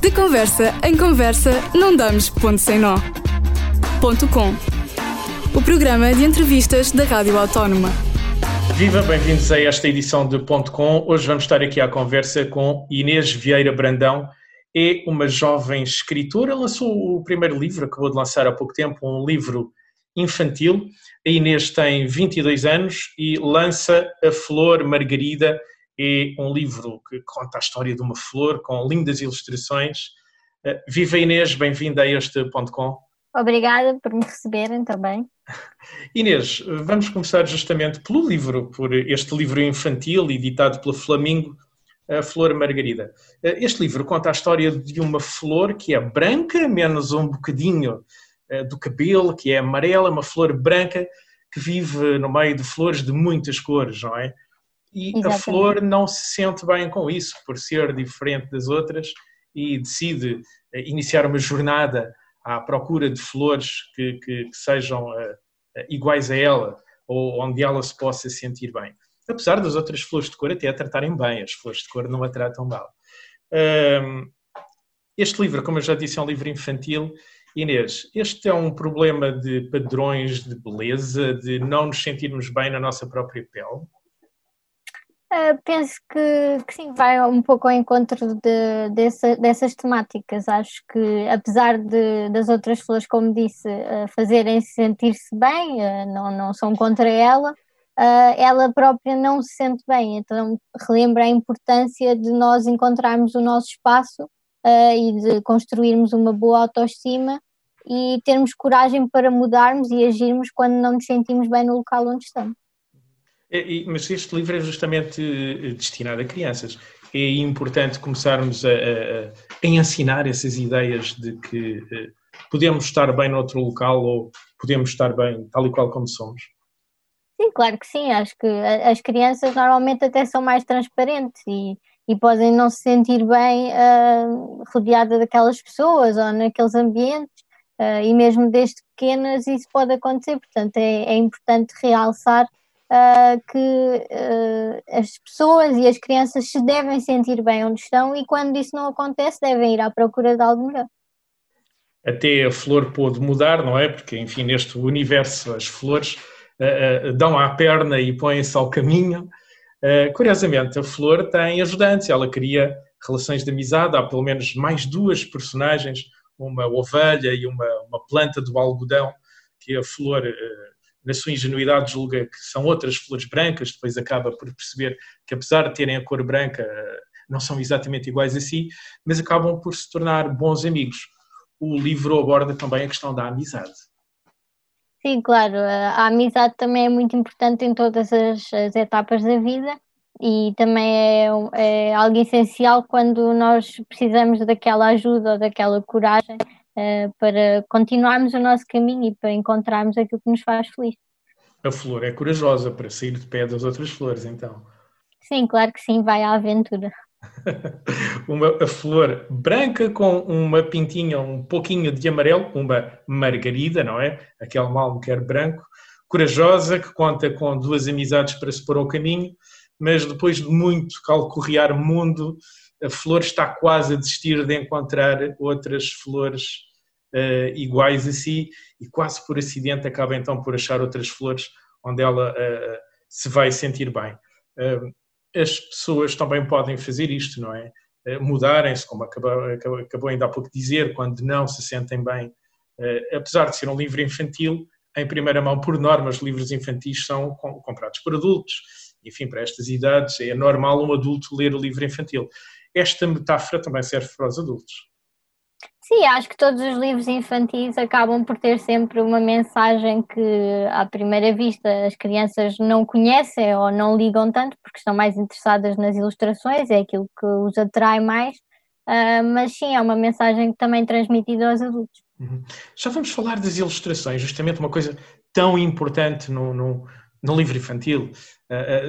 De conversa em conversa, não damos ponto sem nó. Ponto com. O programa de entrevistas da Rádio Autónoma. Viva, bem-vindos a esta edição de Ponto Com. Hoje vamos estar aqui à conversa com Inês Vieira Brandão. É uma jovem escritora, lançou o primeiro livro, acabou de lançar há pouco tempo, um livro infantil. A Inês tem 22 anos e lança A Flor Margarida, é um livro que conta a história de uma flor com lindas ilustrações. Eh, viva Inês, bem-vinda a este ponto com. Obrigada por me receberem também. Inês, vamos começar justamente pelo livro, por este livro infantil editado pela Flamingo, a Flor Margarida. Eh, este livro conta a história de uma flor que é branca, menos um bocadinho eh, do cabelo, que é amarela, uma flor branca que vive no meio de flores de muitas cores, não é? E Exatamente. a flor não se sente bem com isso, por ser diferente das outras, e decide eh, iniciar uma jornada à procura de flores que, que, que sejam uh, iguais a ela, ou onde ela se possa sentir bem. Apesar das outras flores de cor até a tratarem bem, as flores de cor não a tratam mal. Um, este livro, como eu já disse, é um livro infantil. Inês, este é um problema de padrões de beleza, de não nos sentirmos bem na nossa própria pele? Uh, penso que, que, sim, vai um pouco ao encontro de, dessa, dessas temáticas. Acho que, apesar de, das outras flores, como disse, uh, fazerem sentir-se bem, uh, não, não são contra ela, ela própria não se sente bem. Então, relembra a importância de nós encontrarmos o nosso espaço e de construirmos uma boa autoestima e termos coragem para mudarmos e agirmos quando não nos sentimos bem no local onde estamos. Mas este livro é justamente eh, destinado a crianças. É importante começarmos a, a, a ensinar essas ideias de que eh, podemos estar bem noutro local ou podemos estar bem tal e qual como somos. Sim, claro que sim. Acho que as crianças normalmente até são mais transparentes e, e podem não se sentir bem uh, rodeada daquelas pessoas ou naqueles ambientes. Uh, e mesmo desde pequenas isso pode acontecer. Portanto, é, é importante realçar uh, que uh, as pessoas e as crianças se devem sentir bem onde estão e quando isso não acontece devem ir à procura de algo melhor. Até a flor pôde mudar, não é? Porque, enfim, neste universo as flores uh, dão à perna e põem-se ao caminho. curiosamente, a flor tem ajudantes, ela cria relações de amizade, há pelo menos mais duas personagens, uma ovelha e uma, uma planta do algodão, que a flor na sua ingenuidade, julga que são outras flores brancas, depois acaba por perceber que, apesar de terem a cor branca, não são exatamente iguais a si, mas acabam por se tornar bons amigos. O livro aborda também a questão da amizade. Sim, claro, a amizade também é muito importante em todas as, as etapas da vida e também é, é, algo essencial quando nós precisamos daquela ajuda ou daquela coragem uh, para continuarmos o nosso caminho e para encontrarmos aquilo que nos faz feliz. A flor é corajosa para sair de pé das outras flores, então. Sim, claro que sim, vai à aventura. uma a flor branca com uma pintinha um pouquinho de amarelo, uma margarida, não é? Aquele mal quer branco, corajosa, que conta com duas amizades para se pôr ao caminho, mas depois de muito calcorrear mundo, a flor está quase a desistir de encontrar outras flores uh, iguais a si e quase por acidente acaba então por achar outras flores onde ela uh, se vai sentir bem. Uh, as pessoas também podem fazer isto, não é? Mudarem-se, como acabou, acabou, ainda há pouco de dizer, quando não se sentem bem. apesar de ser um livro infantil, em primeira mão, por norma, os livros infantis são comprados por adultos. Enfim, para estas idades é normal um adulto ler o livro infantil esta metáfora também serve para os adultos. Sim, acho que todos os livros infantis acabam por ter sempre uma mensagem que, à primeira vista, as crianças não conhecem ou não ligam tanto, porque estão mais interessadas nas ilustrações, é aquilo que os atrai mais, uh, mas sim, é uma mensagem também transmitida aos adultos. Uhum. Já vamos falar das ilustrações, justamente uma coisa tão importante no, no, no livro infantil,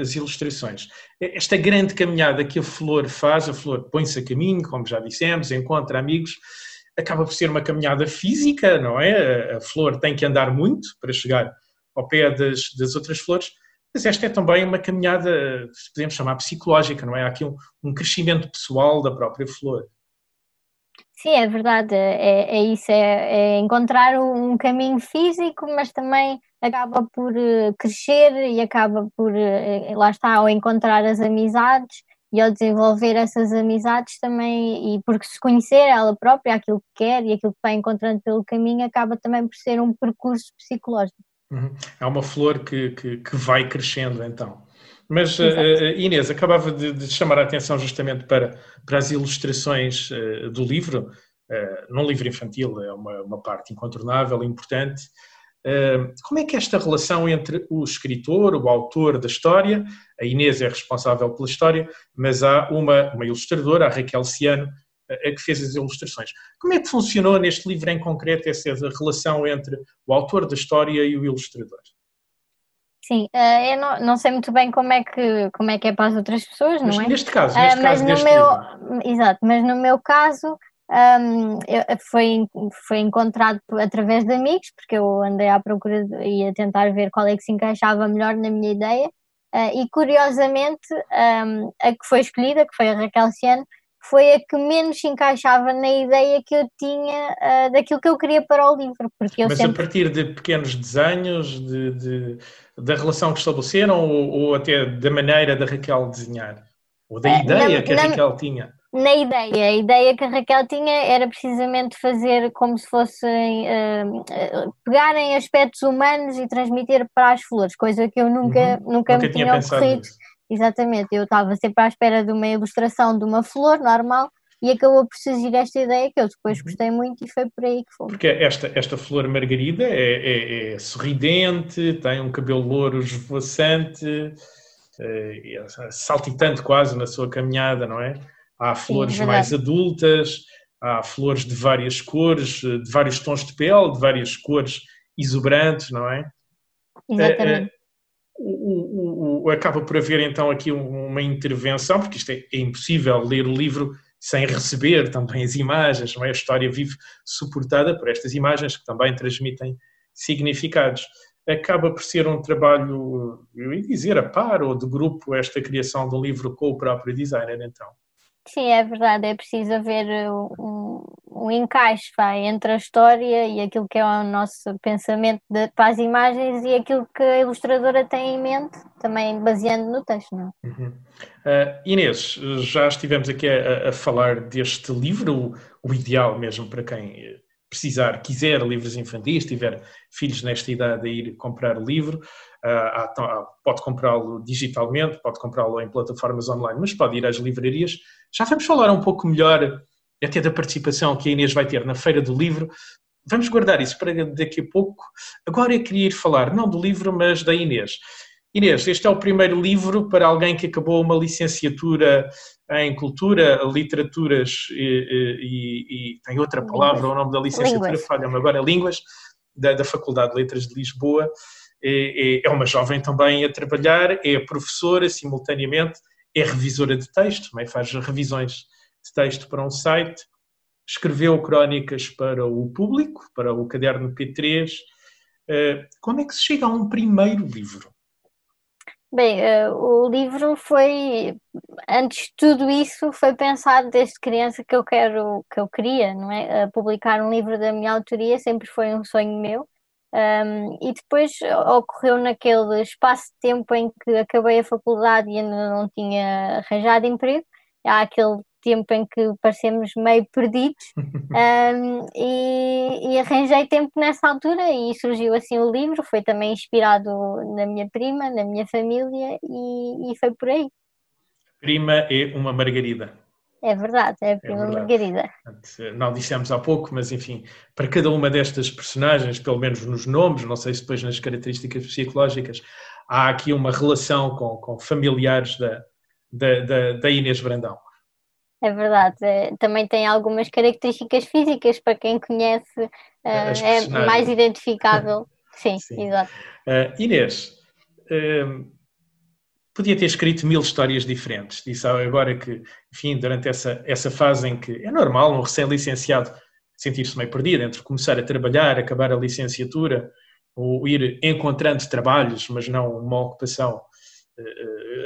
as ilustrações. Esta grande caminhada que a flor faz, a flor põe-se a caminho, como já dissemos, encontra amigos, acaba por ser uma caminhada física, não é? A flor tem que andar muito para chegar ao pé das, das outras flores, mas esta é também uma caminhada, podemos chamar psicológica, não é? Há aqui um, um crescimento pessoal da própria flor. Sim, é verdade, é, é isso, é, é, encontrar um caminho físico, mas também acaba por uh, crescer e acaba por, uh, lá está, ao encontrar as amizades e ao desenvolver essas amizades também, e porque se conhecer ela própria, aquilo que quer e aquilo que vai encontrando pelo caminho, acaba também por ser um percurso psicológico. Uhum. É uma flor que, que, que vai crescendo então. Mas uh, Inês, acabava de, de, chamar a atenção justamente para, para as ilustrações uh, do livro. Uh, num livro infantil é uma, uma parte incontornável, importante. como é que é esta relação entre o escritor, o autor da história, a Inês é responsável pela história, mas há uma, uma ilustradora, a Raquel Ciano, a que fez as ilustrações. Como é que funcionou neste livro em concreto essa relação entre o autor da história e o ilustrador? Sim, uh, eu não, não, sei muito bem como é, que, como é que é para as outras pessoas, mas não é? Neste caso, neste uh, caso, no meu. Exato, mas no meu caso um, eu, foi, foi encontrado através de amigos, porque eu andei à procura e a tentar ver qual é que se encaixava melhor na minha ideia, uh, e curiosamente um, a que foi escolhida, que foi a Raquel Ciano, foi a que menos se encaixava na ideia que eu tinha uh, daquilo que eu queria para o livro. Porque eu Mas sempre... a partir de pequenos desenhos, de, de da relação que estabeleceram ou, ou, até da maneira da Raquel desenhar? Ou da uh, ideia na, que a na, Raquel tinha? Na ideia, a ideia que a Raquel tinha era precisamente fazer como se fossem uh, pegarem aspectos humanos e transmitir para as flores, coisa que eu nunca, uhum. nunca, nunca me tinha, tinha ocorrido. Nisso Exatamente, eu estava sempre à espera de uma ilustração de uma flor normal e acabou por surgir esta ideia que eu depois uhum. gostei muito e foi por aí que foi. Porque esta, esta flor margarida é, é, é sorridente, tem um cabelo louro esvoaçante, é, é saltitante quase na sua caminhada, não é? Há flores Sim, mais adultas, há flores de várias cores, de vários tons de pele, de várias cores exuberantes, não é? Exatamente. O, o, acaba por haver então aqui uma intervenção, porque isto é, é, impossível ler o livro sem receber também as imagens, não é? A história vive suportada por estas imagens que também transmitem significados. Acaba por ser um trabalho, eu ia dizer, a par ou de grupo, esta criação do livro com o próprio designer, então. Sim, é verdade, é preciso haver um, um encaixe vai, entre a história e aquilo que é o nosso pensamento de, para as imagens e aquilo que a ilustradora tem em mente, também baseando no texto. Não? É? Uhum. Uh, Inês, já estivemos aqui a, a falar deste livro, o, o, ideal mesmo para quem precisar, quiser livros infantis, tiver filhos nesta idade a ir comprar o livro, uh, pode comprá-lo digitalmente, pode comprá-lo em plataformas online, mas pode ir às livrarias já vamos falar um pouco melhor até da participação que a Inês vai ter na Feira do Livro. Vamos guardar isso para daqui a pouco. Agora eu queria ir falar não do livro, mas da Inês. Inês, este é o primeiro livro para alguém que acabou uma licenciatura em Cultura, Literaturas e, e, e tem outra palavra, o nome da licenciatura, falha-me agora, Línguas, da, da, Faculdade de Letras de Lisboa. É, é, uma jovem também a trabalhar, é professora simultaneamente é revisora de texto, também faz revisões de texto para um site, escreveu crónicas para o público, para o caderno P3. Eh, como é que se chega a um primeiro livro? Bem, eh, o livro foi, antes de tudo isso, foi pensado desde criança que eu quero, que eu queria, não é? Publicar um livro da minha autoria sempre foi um sonho meu. Um, e depois ocorreu naquele espaço de tempo em que acabei a faculdade e ainda não tinha arranjado emprego, há aquele tempo em que parecemos meio perdidos um, e, e, arranjei tempo nessa altura e surgiu assim o livro, foi também inspirado na minha prima, na minha família e, e foi por aí. Prima é uma margarida. É verdade, é a prima é Margarida. Não dissemos há pouco, mas enfim, para cada uma destas personagens, pelo menos nos nomes, não sei se depois nas características psicológicas, há aqui uma relação com, com familiares da, da, da, da Inês Brandão. É verdade, é, também tem algumas características físicas para quem conhece, uh, é mais identificável. Sim, Sim. exato. Uh, Inês, uh, podia ter escrito mil histórias diferentes. Disse agora que, enfim, durante essa, essa fase em que é normal um recém-licenciado sentir-se meio perdido entre começar a trabalhar, acabar a licenciatura, ou ir encontrando trabalhos, mas não uma ocupação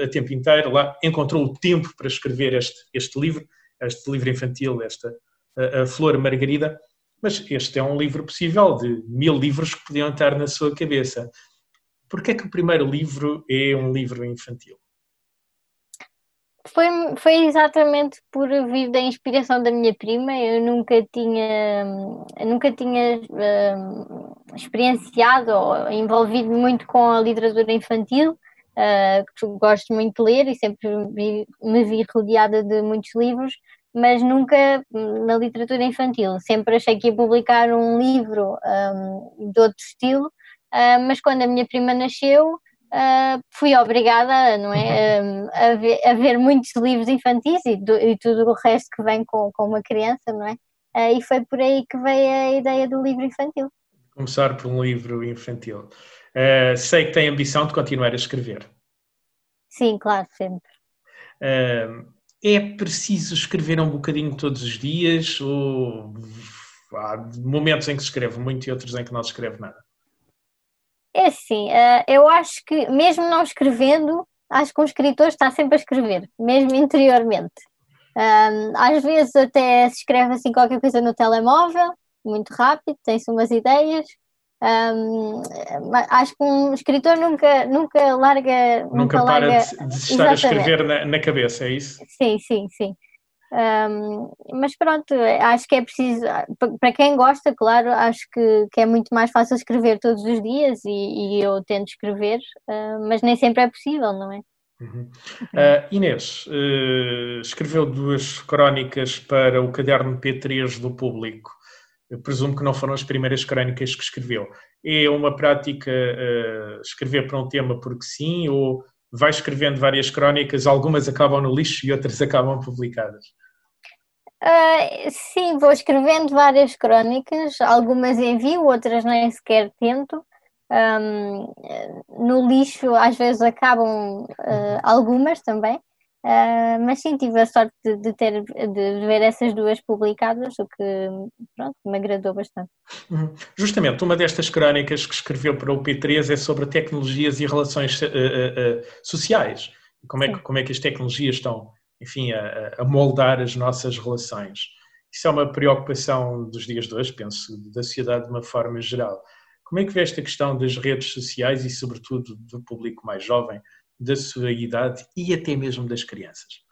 a tempo inteiro. Lá encontrou o tempo para escrever este, este livro, este livro infantil, esta a, a Flor Margarida, mas este é um livro possível de mil livros que podiam estar na sua cabeça. Porquê é que o primeiro livro é um livro infantil? Foi, foi exatamente por vir da inspiração da minha prima. Eu nunca tinha, nunca tinha uh, experienciado ou envolvido muito com a literatura infantil. Uh, gosto muito de ler e sempre vi, me vi rodeada de muitos livros, mas nunca na literatura infantil. Sempre achei que ia publicar um livro um, de outro estilo, uh, mas quando a minha prima nasceu, uh, fui obrigada não é, um, a, ver, a, ver, muitos livros infantis e, do, e, tudo o resto que vem com, com uma criança, não é? Uh, e foi por aí que veio a ideia do livro infantil. Começar por um livro infantil. Uh, sei que tem ambição de continuar a escrever. Sim, claro, sempre. é preciso escrever um bocadinho todos os dias ou há momentos em que se escreve muito e outros em que não se escreve nada? É assim, uh, eu acho que, mesmo não escrevendo, acho que um escritor está sempre a escrever, mesmo interiormente. Um, às vezes até se escreve assim qualquer coisa no telemóvel, muito rápido, tem-se umas ideias. Um, acho que um escritor nunca, nunca larga. Nunca, nunca para larga... de, de estar Exatamente. a escrever na, na, cabeça, é isso? Sim, sim, sim. Um, mas pronto, acho que é preciso, para quem gosta, claro, acho que, que é muito mais fácil escrever todos os dias e, e eu tento escrever, uh, mas nem sempre é possível, não é? Uhum. Uh, Inês uh, escreveu duas crónicas para o caderno P3 do público. Eu presumo que não foram as primeiras crónicas que escreveu. É uma prática escrever para um tema porque sim, ou vai escrevendo várias crónicas, algumas acabam no lixo e outras acabam publicadas. Uh, sim, vou escrevendo várias crónicas, algumas envio, outras nem sequer tento. Um, no lixo às vezes acabam uh, algumas também, Uh, mas sim, tive a sorte de, de, ter, de ver essas duas publicadas, o que pronto, me agradou bastante. Uhum. Justamente, uma destas crónicas que escreveu para o P3 é sobre tecnologias e relações uh, uh, sociais. Como é, que, como é que as tecnologias estão, enfim, a, a, moldar as nossas relações. Isso é uma preocupação dos dias de hoje, penso, da sociedade de uma forma geral. Como é que vê esta questão das redes sociais e, sobretudo, do público mais jovem? Da sua idade e até mesmo das crianças.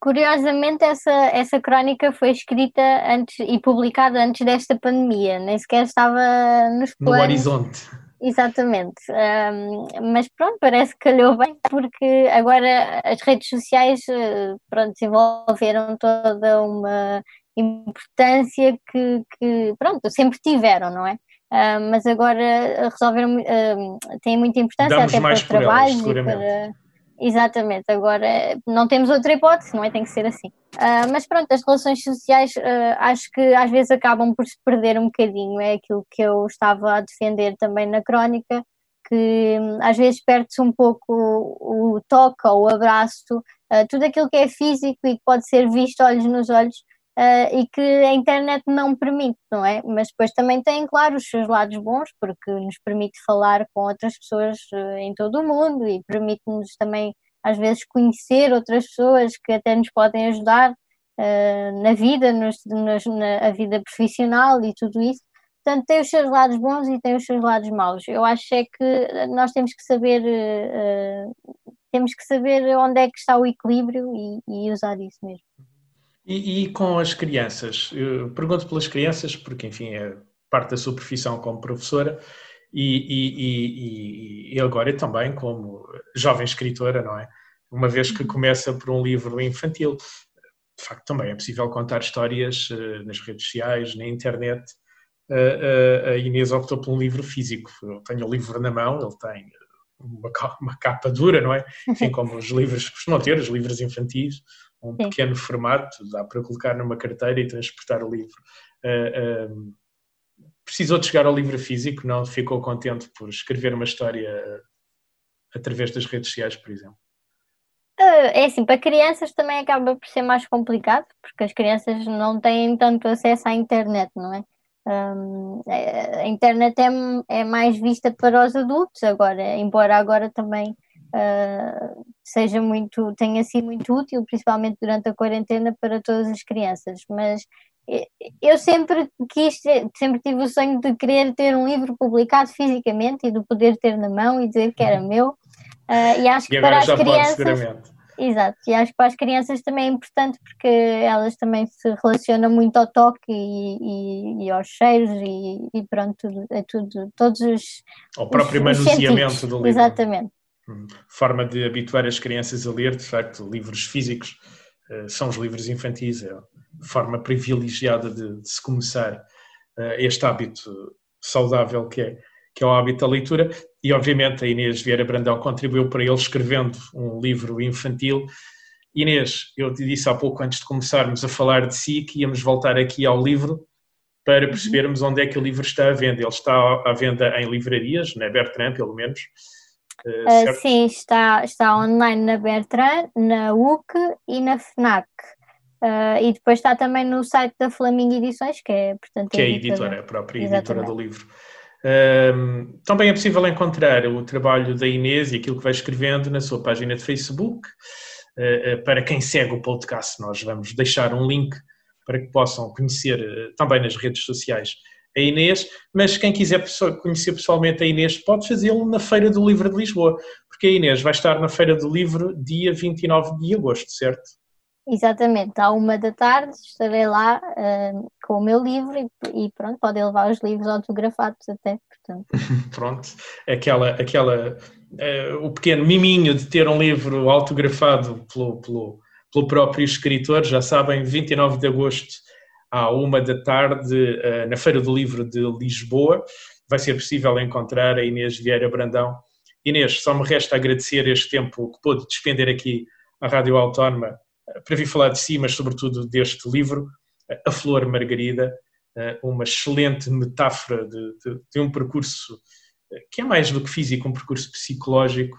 Curiosamente, essa, essa crónica foi escrita antes e publicada antes desta pandemia, nem sequer estava nos planos. No horizonte. Exatamente, um, mas pronto, parece que calhou bem porque agora as redes sociais eh, pronto, desenvolveram toda uma importância que, que pronto, sempre tiveram, não é? Uh, mas agora resolveram, uh, tem muita importância Damos até para os trabalhos e para. Exatamente, agora não temos outra hipótese, não é? Tem que ser assim. Uh, mas pronto, as relações sociais acho que às vezes acabam por se perder um bocadinho, é aquilo que eu estava a defender também na crónica, que hum, às vezes perde-se um pouco o, o toque ou o abraço, tudo aquilo que é físico e que pode ser visto olhos nos olhos, Uh, e que a internet não permite, não é? Mas depois também tem, claro, os seus lados bons, porque nos permite falar com outras pessoas uh, em todo o mundo e permite-nos também, às vezes, conhecer outras pessoas que até nos podem ajudar uh, na vida, nos, nos, na vida profissional e tudo isso. Portanto, tem os seus lados bons e tem os seus lados maus. Eu acho é que nós temos que saber temos que saber onde é que está o equilíbrio e, e usar isso mesmo. E, e, com as crianças? Eu pergunto pelas crianças, porque, enfim, é parte da sua profissão como professora e, e, e agora também como jovem escritora, não é? Uma vez que começa por um livro infantil, de facto também é possível contar histórias uh, nas redes sociais, na internet. Uh, uh, a Inês optou por um livro físico. Eu tenho o livro na mão, ele tem uma, uma capa dura, não é? Enfim, como os livros costumam ter, os livros infantis um Sim. pequeno formato, dá para colocar numa carteira e transportar o livro. Uh, uh, precisou de chegar ao livro físico, não ficou contente por escrever uma história através das redes sociais, por exemplo? Ah, é assim, para crianças também acaba por ser mais complicado, porque as crianças não têm tanto acesso à internet, não é? Um, a internet é, é mais vista para os adultos agora, embora agora também uh, seja muito, tenha sido muito útil, principalmente durante a quarentena, para todas as crianças. Mas eu sempre quis, sempre tive o sonho de querer ter um livro publicado fisicamente e de poder ter na mão e dizer que era uhum. meu. Uh, e acho que para as crianças. Exato, e acho que para as crianças também é importante porque elas também se relacionam muito ao toque e, e, e aos cheiros e, e pronto, é tudo, todos os. Ao próprio os, manuseamento os do livro. Exatamente. Forma de habituar as crianças a ler, de facto, livros físicos uh, são os livros infantis, é a forma privilegiada de, de se começar uh, este hábito saudável que é que é o hábito da leitura, e obviamente a Inês Vieira Brandão contribuiu para ele escrevendo um livro infantil. Inês, eu te disse há pouco, antes de começarmos a falar de si, que íamos voltar aqui ao livro para percebermos onde é que o livro está à venda. Ele está à venda em livrarias, na Bertrand, pelo menos. Uh, sim, está, está online na Bertrand, na UC e na FNAC. Uh, e depois está também no site da Flamingo Edições, que é, portanto, que é a editora, a própria editora Exatamente. do livro. Também é possível encontrar o trabalho da Inês e aquilo que vai escrevendo na sua página de Facebook. Uh, para quem segue o podcast, nós vamos deixar um link para que possam conhecer também nas redes sociais a Inês, mas quem quiser conhecer pessoalmente a Inês pode fazê-lo na Feira do Livro de Lisboa, porque a Inês vai estar na Feira do Livro dia 29 de agosto, certo? Exatamente, à uma da tarde estarei lá uh, com o meu livro e, e, pronto, podem levar os livros autografados até, portanto. pronto, aquela, aquela uh, o pequeno miminho de ter um livro autografado pelo, pelo, pelo próprio escritor, já sabem, 29 de agosto à uma da tarde uh, na Feira do Livro de Lisboa, vai ser possível encontrar a Inês Vieira Brandão. Inês, só me resta agradecer este tempo que pôde despender aqui à Rádio Autónoma para vir falar de si, mas sobretudo deste livro, A Flor Margarida, eh, uma excelente metáfora de, de, de, um percurso eh, que é mais do que físico, um percurso psicológico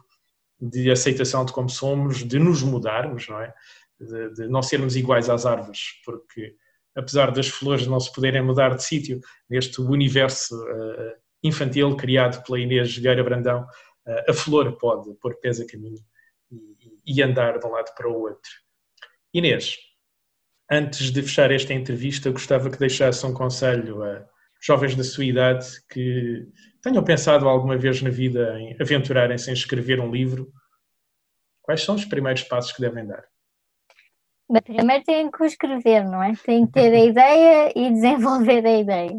de aceitação de como somos, de nos mudarmos, não é? De, de não sermos iguais às árvores, porque apesar das flores não se poderem mudar de sítio, neste universo uh, infantil criado pela Inês Vieira Brandão, uh, a flor pode pôr pés a caminho e andar de um lado para o outro. Inês, antes de fechar esta entrevista, gostava que deixasse um conselho a jovens da sua idade que tenham pensado alguma vez na vida em aventurarem-se em escrever um livro. Quais são os primeiros passos que devem dar? Primeiro têm que o escrever, não é? Têm que ter a ideia e desenvolver a ideia.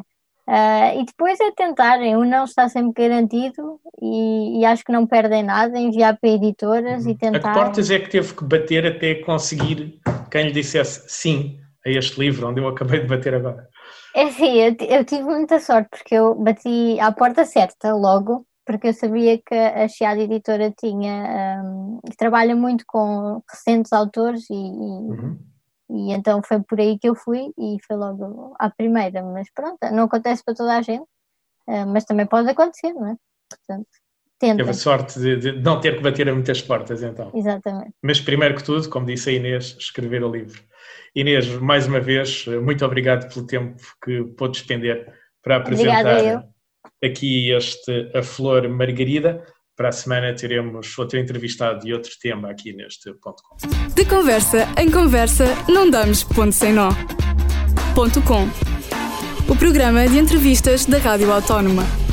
Uh, e depois é tentarem, o não está sempre garantido e, e, acho que não perdem nada, enviar para editoras uhum. e tentar. A que portas é que teve que bater até conseguir quem lhe dissesse sim a este livro, onde eu acabei de bater agora? É assim, eu, eu tive muita sorte porque eu bati à porta certa logo, porque eu sabia que a Chiado Editora tinha, um, trabalha muito com recentes autores e, uhum e então foi por aí que eu fui e foi logo à primeira, mas pronto, não acontece para toda a gente, eh, mas também pode acontecer, não é? Portanto, tenta. Teve a sorte de, de, não ter que bater a muitas portas, então. Exatamente. Mas primeiro que tudo, como disse a Inês, escrever o livro. Inês, mais uma vez, muito obrigado pelo tempo que pôde despender para apresentar aqui este A Flor Margarida. Para a semana teremos outro entrevistado e outro tema aqui neste ponto com. De conversa em conversa, não damos ponto sem nó. Ponto com. O programa de entrevistas da Rádio Autónoma.